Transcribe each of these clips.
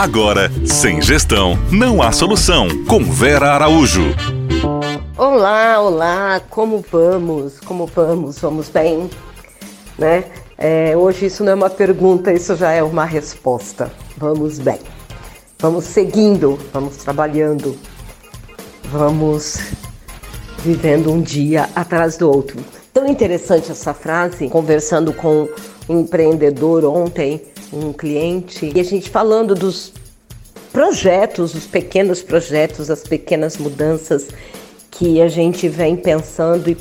Agora, sem gestão, não há solução. Com Vera Araújo. Olá, olá, como vamos? Como vamos? Vamos bem? Né? É, hoje isso não é uma pergunta, isso já é uma resposta. Vamos bem. Vamos seguindo, vamos trabalhando, vamos vivendo um dia atrás do outro. Tão interessante essa frase, conversando com um empreendedor ontem, um cliente, e a gente falando dos projetos, os pequenos projetos, as pequenas mudanças que a gente vem pensando e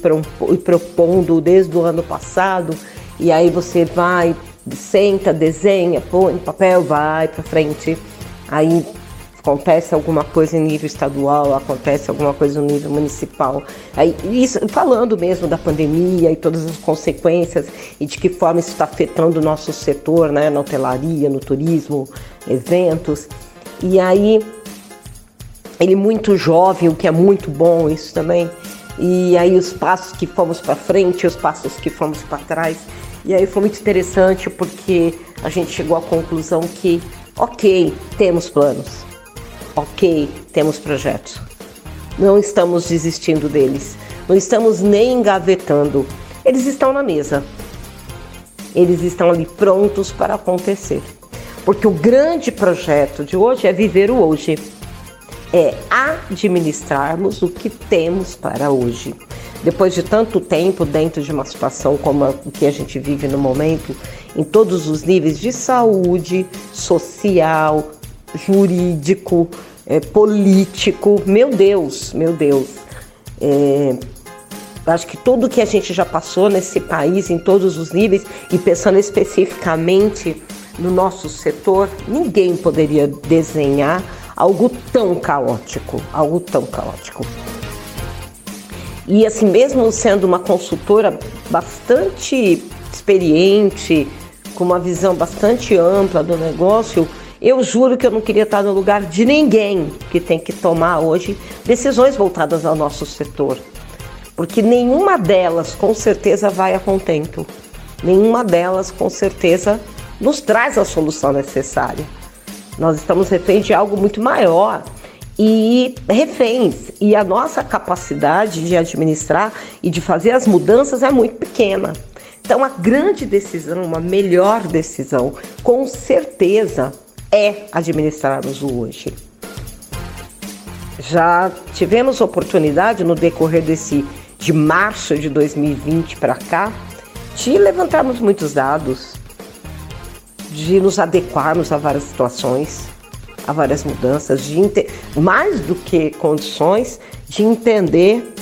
propondo desde o ano passado, e aí você vai, senta, desenha, põe papel, vai para frente. Aí acontece alguma coisa em nível estadual, acontece alguma coisa no nível municipal. Aí, isso, falando mesmo da pandemia e todas as consequências e de que forma isso está afetando o nosso setor, né, na hotelaria, no turismo, eventos. E aí, ele muito jovem, o que é muito bom isso também. E aí os passos que fomos para frente, os passos que fomos para trás. E aí foi muito interessante porque a gente chegou à conclusão que, ok, temos planos, ok, temos projetos. Não estamos desistindo deles, não estamos nem engavetando. Eles estão na mesa. Eles estão ali prontos para acontecer. Porque o grande projeto de hoje é viver o hoje. É administrarmos o que temos para hoje. Depois de tanto tempo dentro de uma situação como a que a gente vive no momento, em todos os níveis de saúde, social, jurídico, é, político. Meu Deus, meu Deus. É, acho que tudo que a gente já passou nesse país, em todos os níveis, e pensando especificamente no nosso setor, ninguém poderia desenhar algo tão caótico, algo tão caótico. E assim, mesmo sendo uma consultora bastante experiente, com uma visão bastante ampla do negócio, eu juro que eu não queria estar no lugar de ninguém que tem que tomar hoje decisões voltadas ao nosso setor. Porque nenhuma delas com certeza vai a contento. Nenhuma delas com certeza nos traz a solução necessária. Nós estamos reféns de algo muito maior e reféns. E a nossa capacidade de administrar e de fazer as mudanças é muito pequena. Então, a grande decisão, uma melhor decisão, com certeza, é administrarmos o hoje. Já tivemos oportunidade no decorrer desse de março de 2020 para cá de levantarmos muitos dados, de nos adequarmos a várias situações, a várias mudanças, de mais do que condições de entender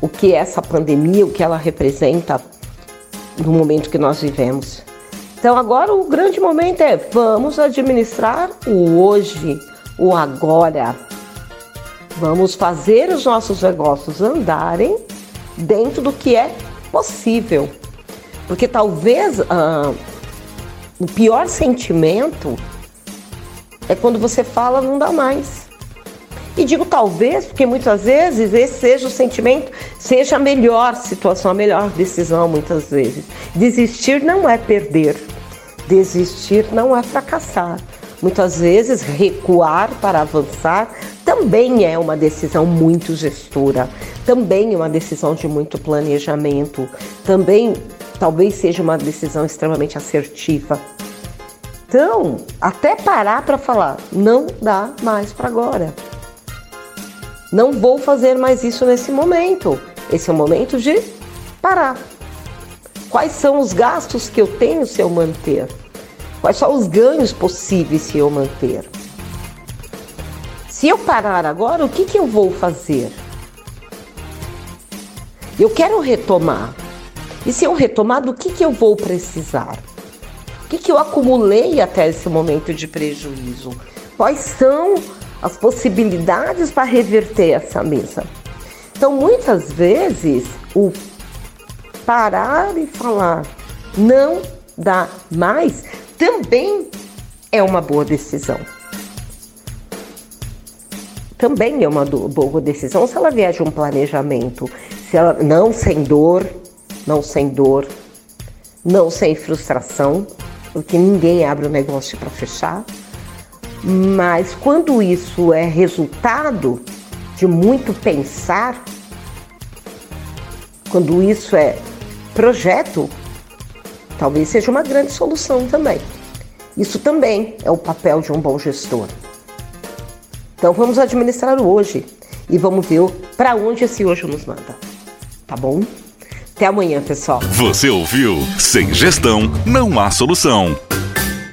o que é essa pandemia, o que ela representa no momento que nós vivemos. Então agora o grande momento é vamos administrar o hoje, o agora. Vamos fazer os nossos negócios andarem dentro do que é possível. Porque talvez ah, o pior sentimento é quando você fala não dá mais. E digo talvez, porque muitas vezes esse seja o sentimento, seja a melhor situação, a melhor decisão, muitas vezes. Desistir não é perder, desistir não é fracassar. Muitas vezes recuar para avançar também é uma decisão muito gestora, também é uma decisão de muito planejamento, também talvez seja uma decisão extremamente assertiva. Então, até parar para falar, não dá mais para agora. Não vou fazer mais isso nesse momento. Esse é o momento de parar. Quais são os gastos que eu tenho se eu manter? Quais são os ganhos possíveis se eu manter? Se eu parar agora, o que, que eu vou fazer? Eu quero retomar. E se eu retomar, do que, que eu vou precisar? O que, que eu acumulei até esse momento de prejuízo? Quais são as possibilidades para reverter essa mesa. Então, muitas vezes, o parar e falar não dá mais também é uma boa decisão. Também é uma boa decisão se ela vier de um planejamento, se ela não sem dor, não sem dor, não sem frustração, porque ninguém abre o um negócio para fechar Mas quando isso é resultado de muito pensar, quando isso é projeto, talvez seja uma grande solução também. Isso também é o papel de um bom gestor. Então vamos administrar hoje e vamos ver para onde esse hoje nos manda. Tá bom? Até amanhã, pessoal. Você ouviu? Sem gestão, não há solução.